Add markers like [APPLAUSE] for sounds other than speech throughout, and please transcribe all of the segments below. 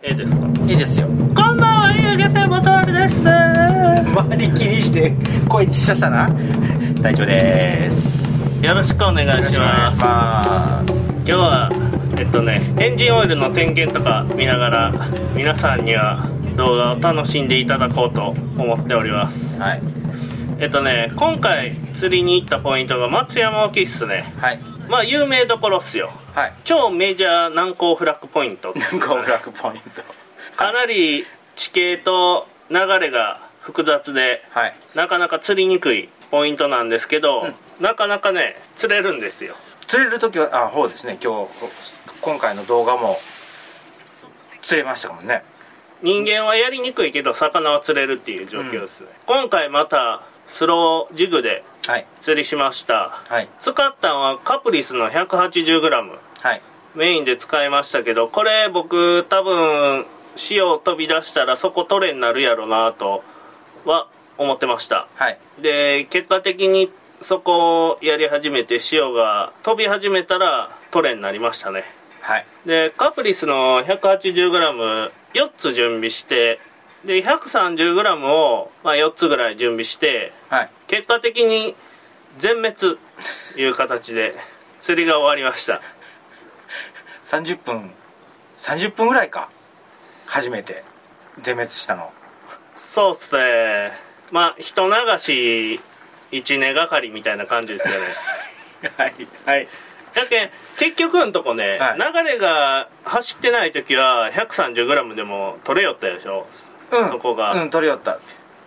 ええですか？いいですよ。こんばんはゆうげせボトルです。周り気にして声ちっちゃしたな。隊長です。よろしくお願いします。ます。今日はえっとねエンジンオイルの点検とか見ながら皆さんには動画を楽しんでいただこうと思っております。はい。えっとね今回釣りに行ったポイントが松山沖っすね。はい。まあ有名どころっすよはい。超メジャー難攻フラッグポイント。なんかフラッグポイント。かなり地形と流れが複雑ではい。なかなか釣りにくいポイントなんですけど、うん。なかなかね釣れるんですよ。釣れる時はあそうですね。今日今回の動画も釣れましたもんね。人間はやりにくいけど魚は釣れるっていう状況ですね、今回またスロージグではい。釣りしました。はい。使ったのはカプリスの 180g はい。メインで使いましたけどこれ僕多分潮飛び出したらそこ取れになるやろなとは思ってました。はい。で結果的にそこをやり始めて潮が飛び始めたら取れになりましたね。はい。でカプリスの 180g4 つ準備してで 130g を、まあ、4つぐらい準備してはい。結果的に全滅という形で釣りが終わりました30分30分ぐらいか。初めて。全滅したの。そうっすね。まあ人流し1年がかりみたいな感じですよね。は [LAUGHS] いはい。やけん結局のとこね、はい。流れが走ってない時は 130g でも取れよったでしょ、うん。そこが、うん取り寄った。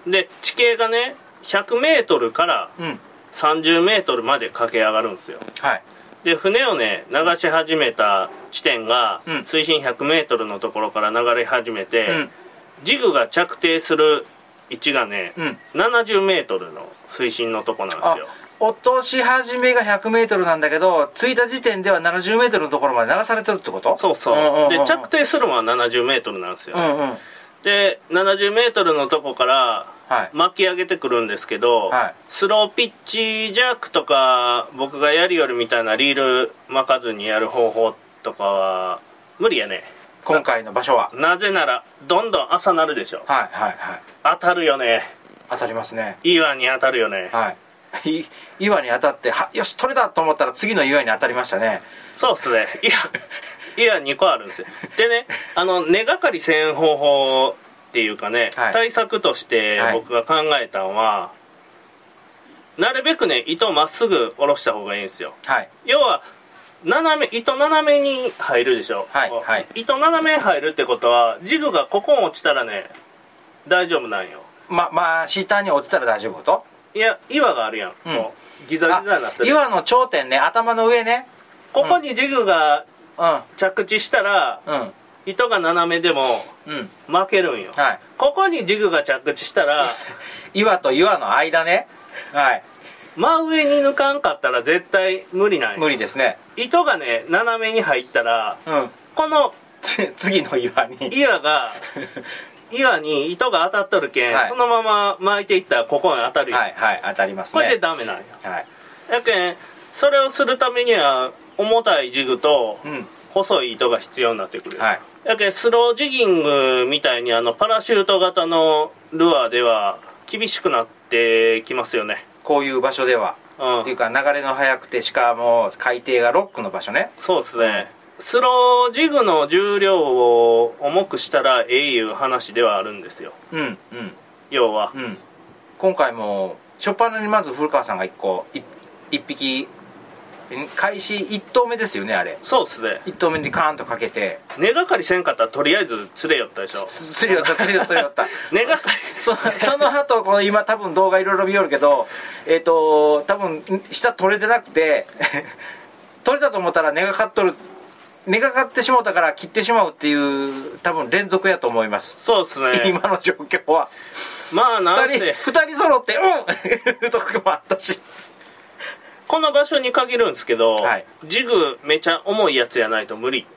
で地形がね 100m からうん。30m まで駆け上がるんですよ。はい。で船をね流し始めた地点が、うん。水深 100m のところから流れ始めて、うん。ジグが着底する位置がね、うん。70m の水深のとこなんですあよ落とし始めが 100m なんだけど着いた時点では 70m のところまで流されてるってこと？そうそう,、んんんん。で着底するのは 70m なんですよ、うんうん。で 70m のとこからはい。巻き上げてくるんですけど、はい。スローピッチジャークとか僕がやりよるみたいなリール巻かずにやる方法とかは無理やね。今回の場所は。なぜならどんどん朝なるでしょ。はいはいはい。当たるよね。当たりますね。岩に当たるよね。はい。い岩に当たってはよし取れたと思ったら次の岩に当たりましたね。そうっすね。岩岩2個あるんですよ。でねあの根がかりせん方法っていうかね、はい。対策としてはい。僕が考えたのは、なるべくね糸まっすぐ下ろした方がいいんですよ。はい。要は斜め糸斜めに入るでしょ、はいはい。糸斜めに入るってことはジグがここに落ちたらね大丈夫なんよ。ままあ下に落ちたら大丈夫と？いや岩があるやん、うん。ギザギザになってる。岩の頂点ね。頭の上ね。ここにジグがうん。着地したら、うん。糸が斜めでもうん。負けるんよ。はい。ここにジグが着地したら [LAUGHS] 岩と岩の間ね。はい真上に抜かんかったら絶対無理なんよ無理ですね。糸がね斜めに入ったらうん。このつ [LAUGHS] 次の岩に。岩が [LAUGHS] 岩に糸が当たっとるけん、はい。そのまま巻いていったらここに当たるよ、はいはい当たりますこれでねダメなんよはい。やけんそれをするためには重たいジグとうん。細い糸が必要になってくる、はい。やけんスロージギングみたいにあのパラシュート型のルアーでは厳しくなってきますよねこういう場所では。うん。っていうか流れの速くてしかも海底がロックの場所ね。そうですね、スロージグの重量を重くしたらええいう話ではあるんですよ。うんうん。要は。うん。今回も初っ端にまず古川さんが1個い一匹ん開始1投目ですよねあれ。そうですね。1投目でカーンとかけて。根がかりせんかったらとりあえず釣れよったでしょ。すり寄ったすり寄ったすり寄った。[LAUGHS] 根がかり。そその後この今多分動画いろいろ見よるけどえっ、と多分下取れてなくて [LAUGHS] 取れたと思ったら根がかっとる根がかってしまうたから切ってしまうっていう多分連続やと思います、そうですね。今の状況は。まあなん2人て二人揃ってうん。[LAUGHS] とこもあったしこの場所に限るんですけど、はい。ジグめちゃ重いやつやないと無理。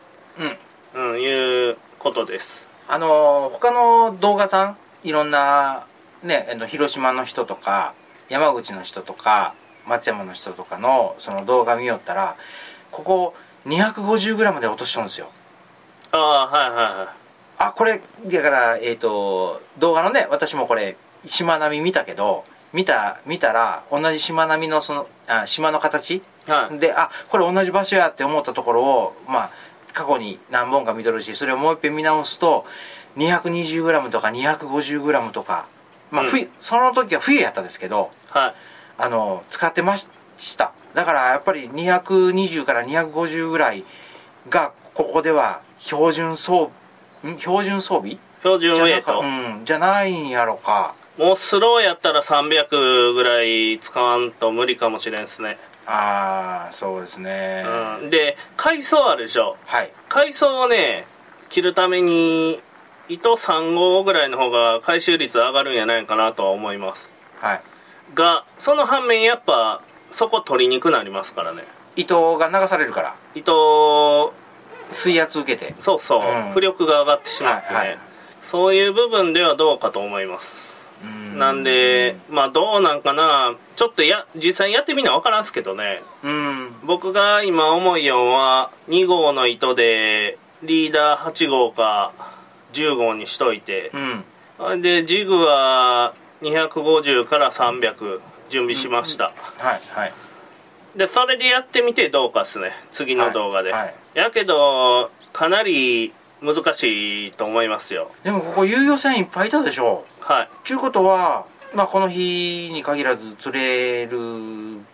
うん。うんいうことです。あの他の動画さんいろんなね広島の人とか山口の人とか松山の人とかのその動画見よったらここ 250g で落としとるんですよ。ああはいはいはい。あこれだからえっ、と動画のね私もこれしまなみ見たけど見た見たら同じしまなみのそのあ島の形？はい。であこれ同じ場所やって思ったところをまあ過去に何本か見とるしそれをもう一遍見直すと 220g とか 250g とかまあ、うん。冬その時は冬やったんですけどはい。あの使ってました。だからやっぱり220から250ぐらいがここでは標準装ん？標準装備？標準ウェイト、うん、じゃないんやろかもうスローやったら300ぐらい使わんと無理かもしれんですね、ああそうですね、うん、で階層あるでしょ？はい。階層をね切るために糸3号ぐらいの方が回収率上がるんやないかなとは思います。はい。がその反面やっぱそこ取りにくくなりますからね。糸が流されるから。糸水圧受けて。そうそう、うん。浮力が上がってしまってね、はいはい。そういう部分ではどうかと思います。うんなんでまあどうなんかな。ちょっとや実際やってみな分からんすけどね。うん。僕が今思いよんは2号の糸でリーダー8号か10号にしといて。うん。でジグは250から300準備しました、はいはい。でそれでやってみてどうかっすね。次の動画で、はいはい。やけどかなり難しいと思いますよ。でもここ遊漁船いっぱいいたでしょはい。ちゅうことはまあこの日に限らず釣れる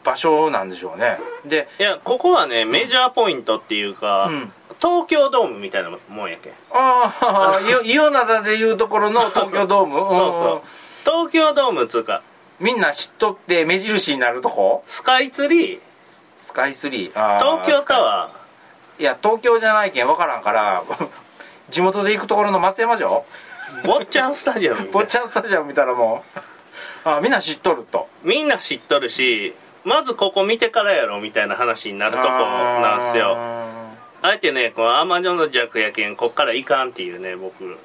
場所なんでしょうね。でいやここはねメジャーポイントっていうか、うん。東京ドームみたいなもんやけん。ああイオイオナダでいうところの東京ドーム？そうそう。東京ドームつうかうんみんな知っとって目印になるとこ？スカイツリー。スカイツリー。東京タワいや東京じゃないけん分からんから [LAUGHS] 地元で行くところの松山城？ー坊ちゃんスタジアム坊ちゃんスタジアム見たらもうあみんな知っとると。みんな知っとるしまずここ見てからやろみたいな話になるとこなんすよ。あえてねこのアマゾンの弱やけんこっからいかんっていうね僕。ね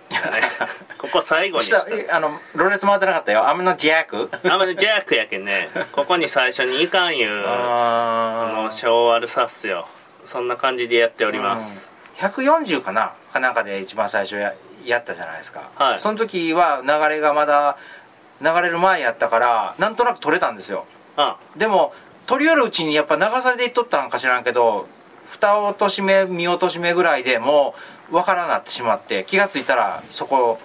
[LAUGHS] ここ最後にししたえあのろれつ回ってなかったよ。雨のジャックアマゾン弱やけんねここに最初にいかんいうあもう性悪さっすよ。そんな感じでやっております、140かな？かなんかで一番最初ややったじゃないですか、はい。その時は流れがまだ流れる前やったからなんとなく取れたんですよ。あでも取り寄るうちにやっぱ流されていっとったんか知らんけど蓋落とし目見落とし目ぐらいでもう分からなってしまって気が付いたらそこ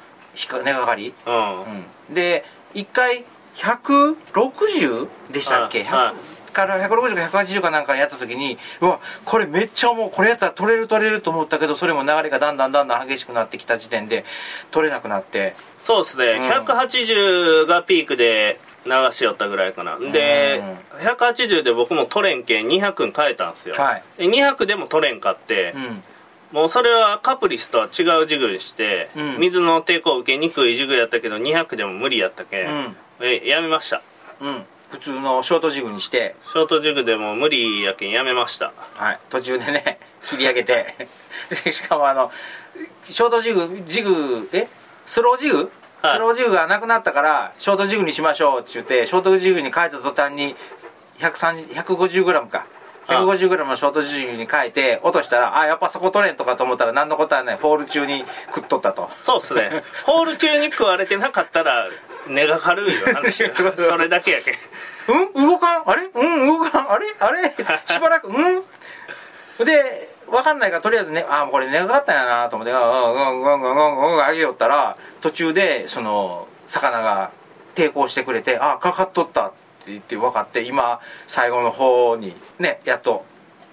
根がかり、うん。うん、で1回160でしたっけ、はい。100から160か180かなんかやった時にうわこれめっちゃもうこれやったら取れる取れると思ったけどそれも流れがだんだんだんだん激しくなってきた時点で取れなくなって。そうですね、うん。180がピークで流しよったぐらいかな。で、180で僕も取れんけん200に変えたんですよ、はい。で200でも取れんかってう、ん。もうそれはカプリスとは違うジグにして、うん。水の抵抗を受けにくいジグやったけど200でも無理やったけん、うん。えやめました。うん普通のショートジグにして。ショートジグでも無理やけんやめました。はい、途中でね [LAUGHS] 切り上げて。でしかもあのショートジグジグえ？スロージグ、はい。スロージグがなくなったからショートジグにしましょうって言ってショートジグに変えた途端に 150g か。150g のショートジグに変えて落としたらあやっぱそこ取れんとかと思ったら何のことはない。フォール中に食っとったと。そうっすね。ホール中に食われてなかったら根が軽いよ話よ [LAUGHS] それだけやけんうん？動かん？あれ？うん？動かん？あれ？あれ？[LAUGHS] しばらく？うん？で分かんないからとりあえずねあもうこれ根がかったんやなと思ってうんうんうんうんうんうん上げよったら途中でその魚が抵抗してくれてあかかっとったって言って分かって今最後の方にねやっと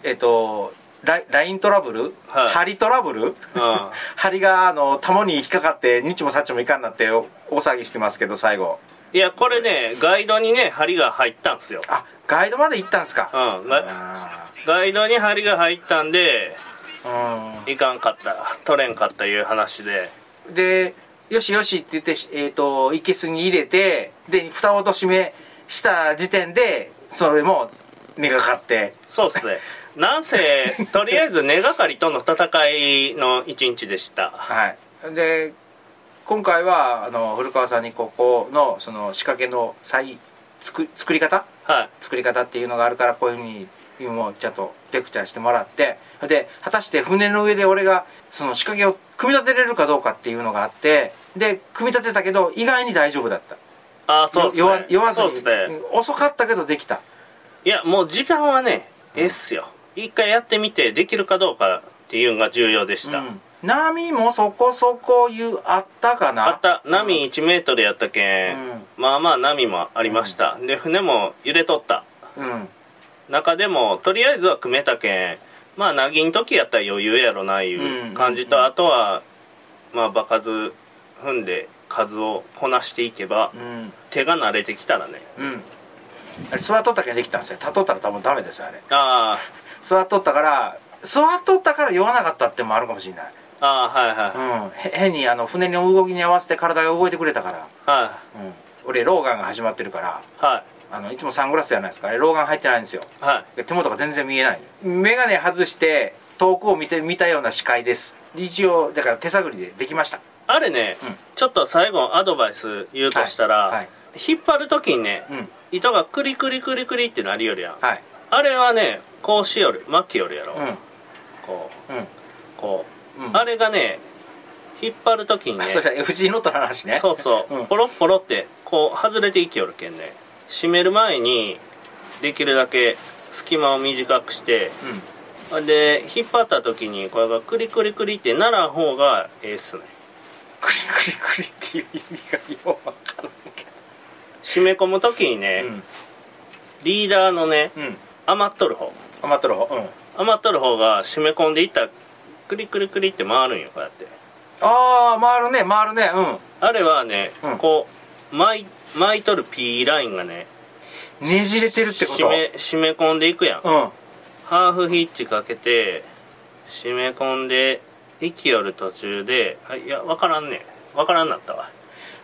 えっ、とライライントラブル、はい。針トラブル、うん。[LAUGHS] 針があのタモに引っかかってニッチもサッチもいかんなってお大騒ぎしてますけど最後いやこれねガイドにね針が入ったんすよ。あガイドまで行ったんですか、うんガあガイドに針が入ったんでいかんかった取れんかったいう話で。でよしよしって言って、しえー、といけすに入れてで蓋を落としめした時点でそれも根がかって。そうっすね。[LAUGHS] なんせとりあえず根がかりとの戦いの一日でした。はい。で今回はあの古川さんにここのその仕掛けの再作作り方？はい。作り方っていうのがあるからこういうふうにいうのをちゃんとレクチャーしてもらってで果たして船の上で俺がその仕掛けを組み立てれるかどうかっていうのがあってで組み立てたけど意外に大丈夫だった。ああそうっすね。酔わずにそうっすね。うん遅かったけどできた。いやもう時間はねええっすよ。一回やってみてできるかどうかっていうのが重要でした、うん波もそこそこいうあったかな？あった。波1メートルやったけん、うん。まあまあ波もありました、で船も揺れとった。うん。中でもとりあえずは組めたけん。まあなぎん時やったら余裕やろないう感じと、うん。あとはまあ場数踏んで数をこなしていけばうん。手が慣れてきたらね。うん。あれ座っとったけんできたんですよ。立っとったら多分ダメですよあれ。あ座っとったから座っとったから酔わなかったってのもあるかもしれないあはいはい、うん。へ変にあの船の動きに合わせて体が動いてくれたから。はうん。俺ローガンが始まってるから。いはい。あのいつもサングラスじゃないですか？あれローガン入ってないんですよ。はい。で手元が全然見えない眼鏡外して遠くを見て見たような視界です。一応だから手探りでできました。あれね、うん。ちょっと最後アドバイス言うとしたら、はい。はい。引っ張る時にねうん。糸がクリクリクリクリってなるよりやんはい。あれはねこうしよる巻きよるやろ、うん。こううん。こあれがね引っ張る時にねそれは FG ノットの話ね。そうそう、うん。ポロッポロってこう外れていきよるけんね。締める前にできるだけ隙間を短くしてうん。で引っ張った時にこれがクリクリクリってならん方がええっすね。クリクリクリっていう意味がようわからんけ締め込む時にね、どリーダーのね余っとる方。余っとる方？うん。余っとる方が締め込んでいったらクリクリクリって回るんよこうやって。ああ回るね回るねうん。あれはね、うん。こう巻い巻いとる P ラインがねねじれてるってこと？締め締め込んでいくやん。うん。ハーフヒッチかけて締め込んで生きよる途中であいや分からんね。分からんなったわ。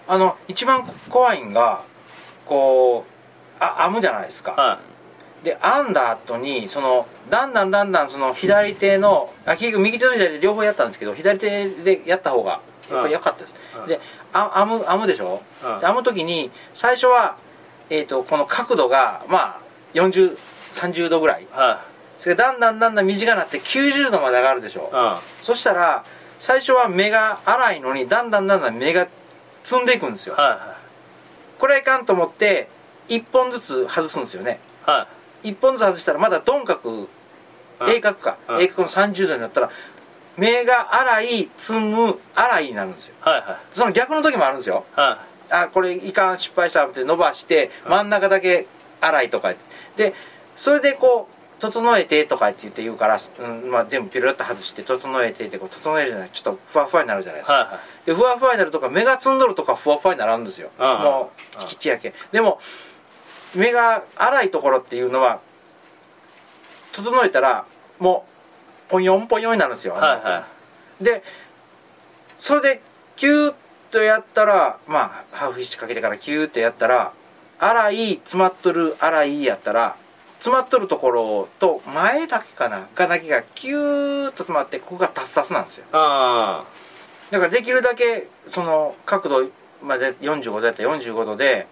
あの一番怖いんがこうあ編むじゃないですか。はで編んだ後にそのだんだんだんだんその左手のあ結局右手と左手両方やったんですけど左手でやった方がやっぱり良かったです、うん。であ編む編むでしょ、うん。で編む時に最初は、えー、とこの角度がまあ4030度ぐらい。い。はそれがだんだんだんだん短くなって90度まで上がるでしょ、いうん。そしたら最初は目が粗いのにだんだんだんだん目が積んでいくんですよ。はこれはいかんと思って1本ずつ外すんですよね。い。は1本ずつ外したらまだ鈍角うん鋭角か。うん鋭角の30度になったら目が粗い積む粗いになるんですよ。いはい。はその逆の時もあるんですよ。い。はあこれいかん失敗したって伸ばして真ん中だけ粗いとかでそれでこう整えてとかって言って言うから、うんまあ、全部ピロッと外して整えてってこう整えるじゃない。ちょっとふわふわになるじゃないですか。いはでふわふわになるとか目がつんどるとかふわふわになるんですよ。うんもうきちきちやけん。でも目が粗いところっていうのは整えたらもうポヨンポヨンになるんですよ、いはい。はでそれでキューッとやったらまあハーフフィッシュかけてからキューッとやったら粗い詰まっとる粗いやったら詰まっとるところと前だけかながだけがキューッと詰まってここがタスタスなんですよ。あだからできるだけその角度まで45度やったら45度で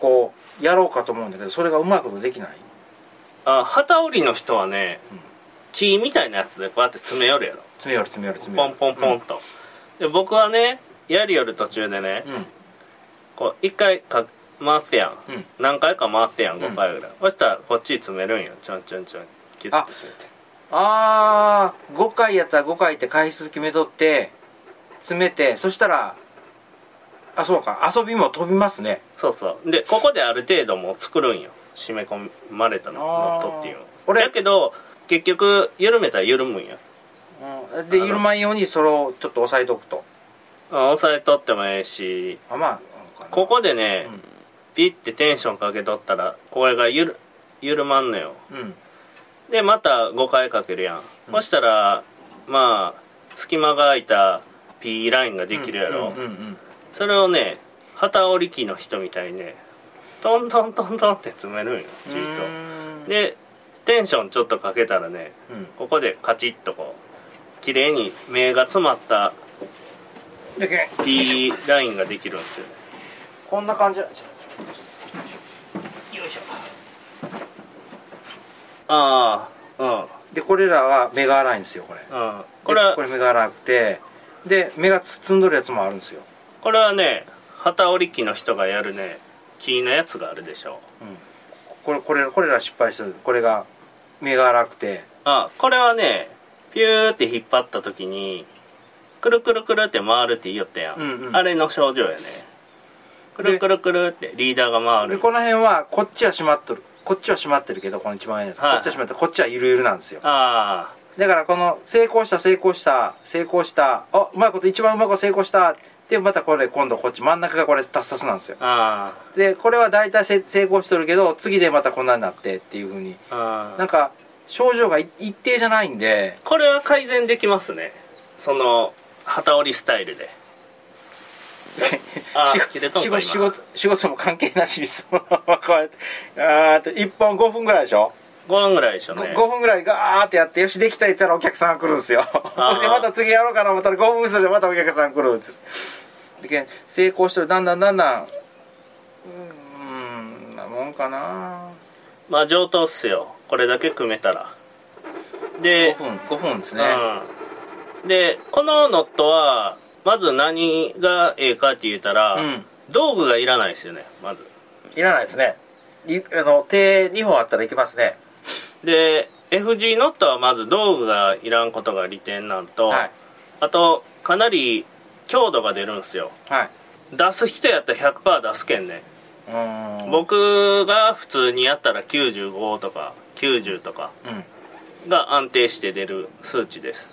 こうやろうかと思うんだけどそれがうまいことできない。ーあ旗織りの人はね、うん木みたいなやつでこうやって詰めよるやろ。詰めよる詰めよる詰めよる。ポンポンポンと、で僕はねやりよる途中でね、うん。こう一回か回すやん、うん。何回か回すやんうん。5回ぐらい、そしたらこっちに詰めるんよ。ちょんちょんちょん。キュッて締めて。ああ5回やったら5回って回数決めとって詰めてそしたらあそうか。遊びも飛びますね。そうそう。でここである程度もう作るんよ。締め込まれたのノットっていうの。俺だけど結局緩めたら緩むんよ。うん。で緩まんようにそれをちょっと押さえとくと。あ押さえとってもええし。あまあここでね、うん。ピッてテンションかけとったらこれがゆる緩まんのよ。うん。でまた5回かけるやん、うん。そしたらまあ隙間が空いた P ラインができるやろ、うんうんうんそれをね旗織り機の人みたいにねトントントントンって詰めるんようじっーん。とでテンションちょっとかけたらねうん。ここでカチッとこう綺麗に目が詰まったでけ P ラインができるんですよ。ねこんな感じ。よいしょ。ああうん。でこれらは目が粗いんですよこれ。うん。これはでこれ目が粗くてで目が包んどるやつもあるんですよ、これはね機織り機の人がやるね木のやつがあるでしょ。これこれこれら失敗してるこれが目が粗くて。あこれはねピューって引っ張った時にくるくるくるって回るって言いよったやん、うんうん。あれの症状やね。くるくるくるってリーダーが回る。でこの辺はこっちは閉まっとる。こっちは閉まってるけどこの一番上のやつ、はい。こっちは閉まってるこっちはゆるゆるなんですよ。あ。だからこの成功した成功した成功したあうまいこと一番うまいこと成功したでまたこれ今度こっち真ん中がこれタスタスなんですよ。でこれは大体せ成功しとるけど次でまたこんなになってっていうふうに。なんか症状がい一定じゃないんで。これは改善できますね。その旗織りスタイルで。あ [LAUGHS] 仕事仕今。事も関係なしにそのままこうやってあと1本5分ぐらいでしょ？5分ぐらいでしょごね5分ぐらいガーってやってよしできた言ったらお客さんが来るんですよ。ー。[LAUGHS] でまた次やろうかな思ったら5分するでまたお客さん来るんですでけん成功してるだんだんだんだん。うーんなもんかな。まあ上等っすよ。これだけ組めたら。で5分5分ですね、うん、でこのノットはまず何がええかって言ったら、うん。道具がいらないですよねまず。いらないですね。いあの手2本あったらいけますねで FG ノットはまず道具がいらんことが利点なんと、はい。あとかなり強度が出るんですよ。はい。出す人やったら100%出すけんね。僕が普通にやったら95とか90とかうん。が安定して出る数値です。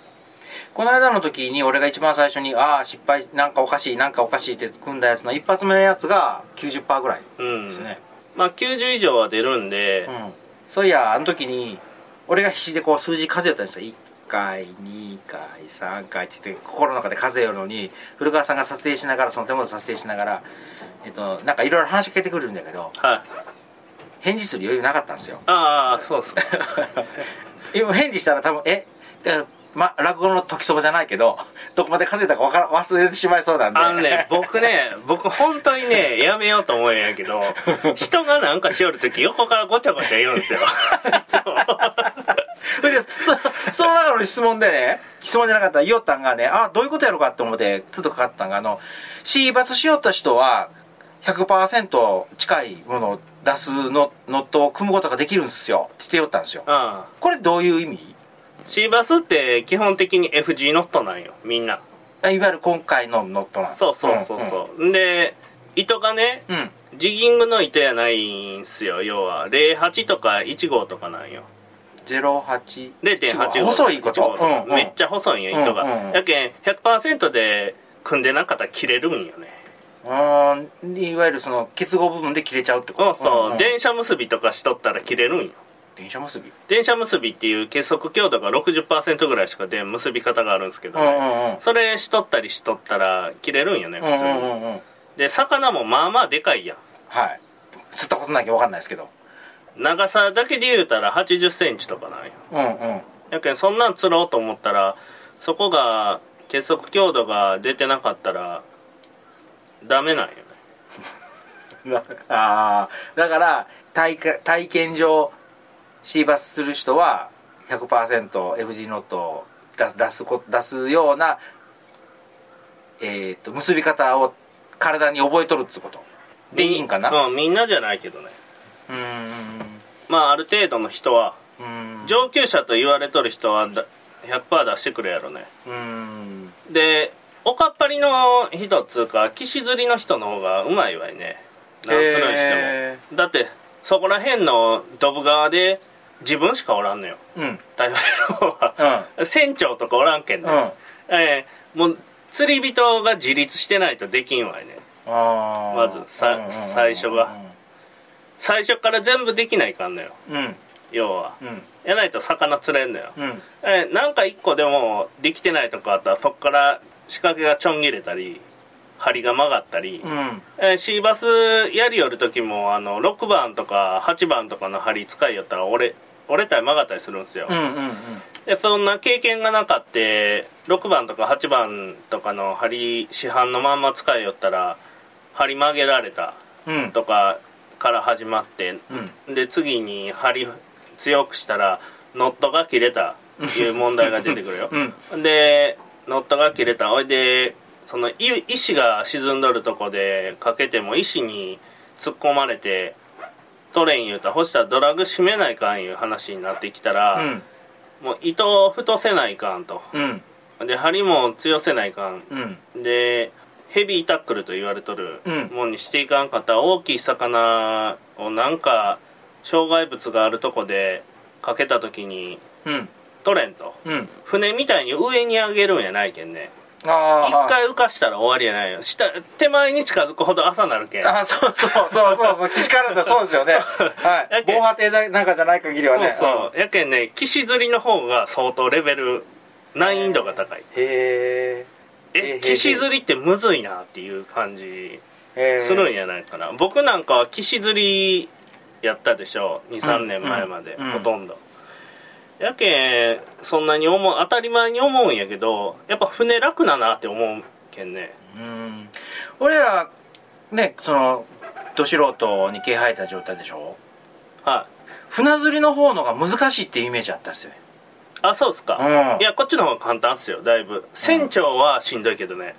この間の時に俺が一番最初にああ失敗なんかおかしいなんかおかしいって組んだやつの一発目のやつが90%ぐらいうんですね。まあ90以上は出るんでう、ん、そういやあの時に俺が必死でこう数字数えたんですよ。1回2回3回って言って心の中で数えるのに古川さんが撮影しながらその手元で撮影しながらえっとなんかいろいろ話しかけてくるんだけどはい。返事する余裕なかったんですよ。ああそうっすか。[LAUGHS] 今返事したら多分えだからま落語の時そばじゃないけどどこまで数えたかわから忘れてしまいそうなんで。あのね僕ね僕本当にねやめようと思うんやけど人がなんかしよる時横からごちゃごちゃ言うんですよ。[LAUGHS] そう。でそその中の質問でね質問じゃなかったら言おったんがねあどういうことやろうかって思ってつっとかかったんがあの C バツしよった人は100%近いものを出すのノットを組むことができるんですよ。って言ってよったんですよ。ああこれどういう意味？C バスって基本的に FG ノットなんよみんな。あいわゆる今回のノットなんですそうそうそうそう、で糸がねうん、うん。ジギングの糸やないんすよ。要は08とか1号とかなんよ。08 0.8号。細いこと？1号。うんうん。めっちゃ細いんよ糸が、うんうん。うんやけん100%で組んでなかったら切れるんよね。あーいわゆるその結合部分で切れちゃうってこと？そうそう、んん。電車結びとかしとったら切れるんよ電車結び？電車結びっていう結束強度が60%ぐらいしか出ん結び方があるんですけどね、うんうんうん。それしとったりしとったら切れるんよね普通に、うんうんで魚もまあまあでかいやん。はい。釣ったことないけど分かんないですけど。長さだけで言うたら8 0ンチとかなんよ。うんうん。やけんそんなん釣ろうと思ったらそこが結束強度が出てなかったらダメなんよね。[LAUGHS] ああだから体か体験上シーバスする人は 100%FG ノットを出す出すこ出すようなえっ、と結び方を体に覚えとるっつうこと。でいいんかな？うんみんなじゃないけどね。うーん。まあある程度の人は上級者と言われとる人はだ100%出してくるやろね。うーん。でおかっぱりの人っつうか岸釣りの人の方がうまいわいね。なんつるにしても、へだってそこら辺のドブ川で自分しかおらんのよ。うん。頼れる方は、船長とかおらんけんね、うん。ええもう釣り人が自立してないとできんわいねまずさうんうんうんうん最初が最初から全部できないかんのよ。うん。要は。うん。やないと魚釣れんのよ、うん。ええなんか一個でもできてないとこあったらそこから仕掛けがちょん切れたり針が曲がったり、うん。えーシーバスやりよる時もあの6番とか8番とかの針使いよったら折れ折れたり曲がったりするんですよ、うんうんうん。でそんな経験がなかって6番とか8番とかの針市販のまんま使いよったら針曲げられたうんとかから始まって、うん。で次に針強くしたらノットが切れたいう問題が出てくるよ。うん。でノットが切れた。おいでそのい石が沈んどるとこでかけても石に突っ込まれて取れん言うたらほしたらドラグ締めないかんいう話になってきたら、うん。もう糸を太せないかんと。うん。で針も強せないかん。うん。でヘビータックルと言われとるうん。もんにしていかんかったら大きい魚をなんか障害物があるとこでかけた時にうん。取れんと。うん。船みたいに上に上げるんやないけんね一回浮かしたら終わりやないよ。下手前に近づくほど朝なるけん。あそうそうそうそうそう岸からだそうですよね。[LAUGHS] はい。防波堤だなんかじゃない限りはね。そうそう。やけんね岸釣りの方が相当レベル難易度が高い。うんへええ岸釣りってむずいなっていう感じえするんやないかな。僕なんかは岸釣りやったでしょ。23年前まで、うん。うん。ほとんどやけんそんなに思う当たり前に思うんやけどやっぱ船楽だなって思うけんね。うん。俺らねそのど素人に毛生えた状態でしょ？はい。船釣りの方のが難しいっていうイメージあったんですよあそうっすか、うん。いやこっちの方が簡単っすよだいぶ。船長はしんどいけどね、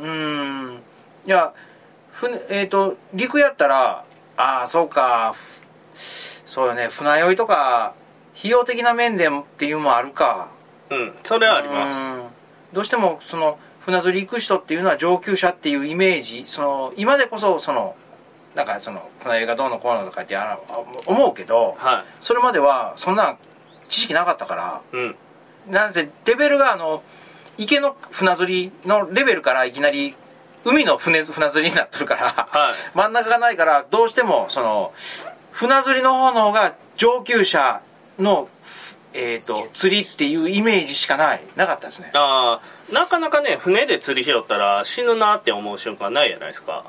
うーん。いや船えっ、と陸やったらああそうか。ふそうよね。船酔いとか費用的な面でっていうのもあるか。うん。それはあります。すどうしてもその船釣り行く人っていうのは上級者っていうイメージ。その今でこそそのなんかその船酔いがどうのこうのとかってあ思うけどはそれまではそんな知識なかったからいうん。なんせレベルがあの池の船釣りのレベルからいきなり海の船船釣りになってるから、はい。真ん中がないからどうしてもその船釣りの方の方が上級者の、えー、と釣りっていうイメージしかない。なかったですね。ああなかなかね船で釣りしよったら死ぬなって思う瞬間ないじゃないですか。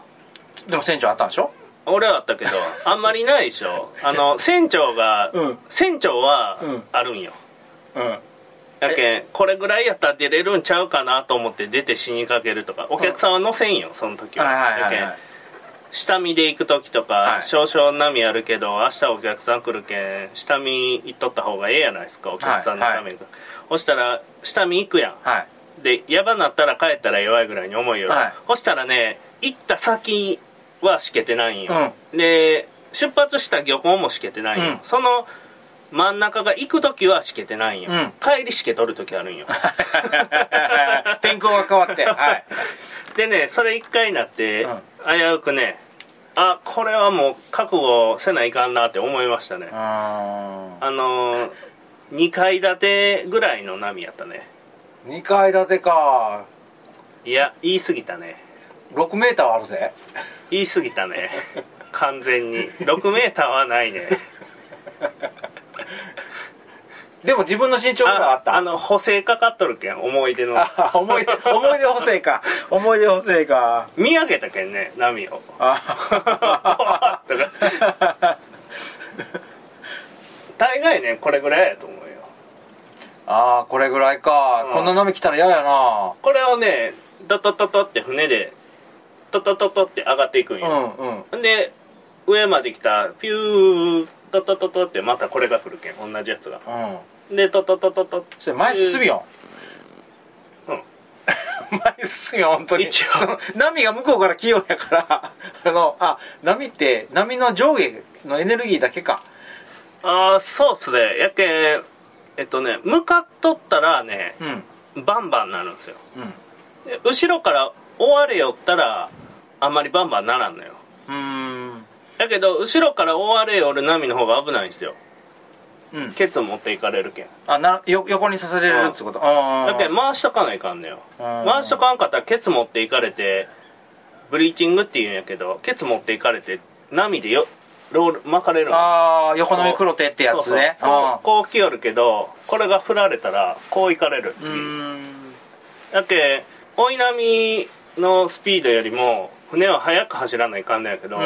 でも船長あったんでしょ？俺はあったけどあんまりないでしょ。あの [LAUGHS] 船長が、うん。船長はうん。あるんよ、うん。やけんこれぐらいやったら出れるんちゃうかなと思って出て死にかけるとかお客さんは乗せんよその時は,、はいはいはいはい下見で行く時とか、はい。少々波あるけど明日お客さん来るけん下見行っとった方がええやないですかお客さんのために、そしたら下見行くやん。はい。でやばなったら帰ったら弱いぐらいに思うよ、はい。そしたらね行った先はしけてないんよ、で出発した漁港もしけてないんよ、うん。その真ん中が行く時はしけてないんよ、うん。帰りしけとる時あるんよ。[LAUGHS] 天候が変わって。はい。でねそれ一回になって、うん。危うくねあこれはもう覚悟せないかんなって思いましたね、ああのー、2階建てぐらいの波やったね。2階建てか。いや言い過ぎたね。6メーターはあるぜ。言い過ぎたね。完全に。6メーターはないねでも自分の身長ぐらいあった。あの補正かかっとるけん思い出の。あ思い出思い出補正か。[LAUGHS] 思い出補正か。見上げたけんね波を。あ。と [LAUGHS] か大概ねこれぐらいやと思うよ。あーこれぐらいか、うん。こんな波来たら嫌やな。これをねトトトトって船でトトトトって上がっていくんうよ、んうん。で上まで来たピュートトトトってまたこれが来るけん同じやつが。うんでトトトトト。それ前進みよ。うん。[LAUGHS] 前進みよ本当に。一応。その波が向こうから来ようやから [LAUGHS] あのあ波って波の上下のエネルギーだけか。ああそうっすね。やけんえっとね向かっとったらねうん。バンバンなるんですよ。うん。で後ろから追われよったらあんまりバンバンならんのよ。うーん。だけど後ろから追われよる波の方が危ないんですようん。ケツ持っていかれるけん。あなよ横にさせれるってこと？あだけん回しとかないかんのよ。うん。回しとかんかったらケツ持っていかれてブリーチングっていうんやけどケツ持っていかれて波でよロール巻かれるの。ああ横飲み黒手ってやつね。そうそう。こうこう来よるけどこれが振られたらこういかれるう次ーん。だけ追い波のスピードよりも船は速く走らないかんのやけど、うん。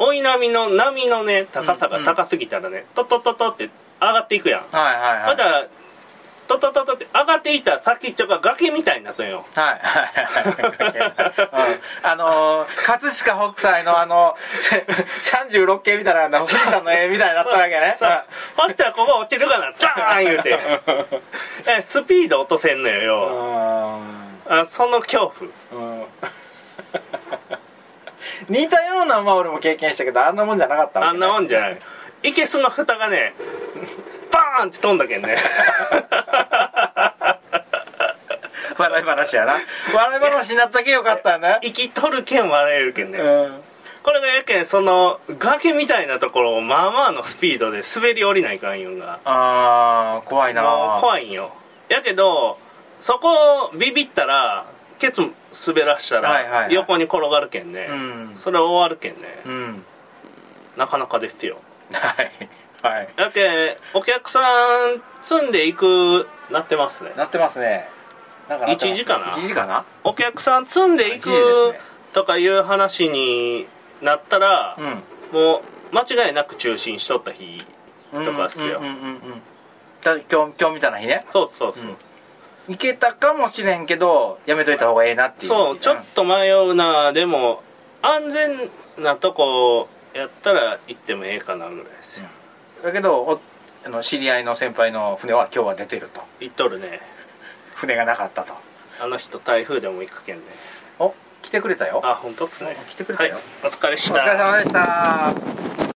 追い波の波のね高さが高すぎたらね、トトトトって上がっていくやん、はいはいはい。まだトトトトって上がっていった先っちょが崖みたいになったんよ。はいはいはいはい。[LAUGHS] あのー葛飾北斎のあの [LAUGHS] 36系みたいな富士山の絵みたいになったわけね。そしたらここ落ちるかなダーン言うて。[LAUGHS] えスピード落とせんのよよあその恐怖。うんうん。似たようなまあ俺も経験したけどあんなもんじゃなかったわけ、ね、あんなもんじゃないいけすの蓋がねバーンって飛んだけんね。[LAUGHS] 笑い話やな。笑い話になったけよかったよね生きとるけん笑えるけんね。うん。これがやけんその崖みたいなところをまあまあのスピードで滑り降りないかんいうんが。あー怖いな。怖いんよ。やけどそこビビったらケツ滑らしたはいはいはい。ら横に転がるけんね、うん。それ終わるけんね。うん。なかなかですよはい。はい。やけんお客さん積んでいくなってますね。なってますね。なんかなってます1時かな？1時かな？お客さん積んでいく1時ですねとかいう話になったら、うん。もう間違いなく中心しとった日とかっすよ。うんうんうんうんだ今日今日みたいな日ね。そうそうそう、うん。いけたかもしれんけどやめといた方がええなっていうそうちょっと迷うな。でも安全なとこやったら行ってもええかなぐらいですよ。だけどおあの知り合いの先輩の船は今日は出てると。行っとるね。船がなかったと。あの人台風でも行くけんね。お来てくれたよ。あ本当？っすね来てくれたよ。はい、お疲れした。疲れ様でした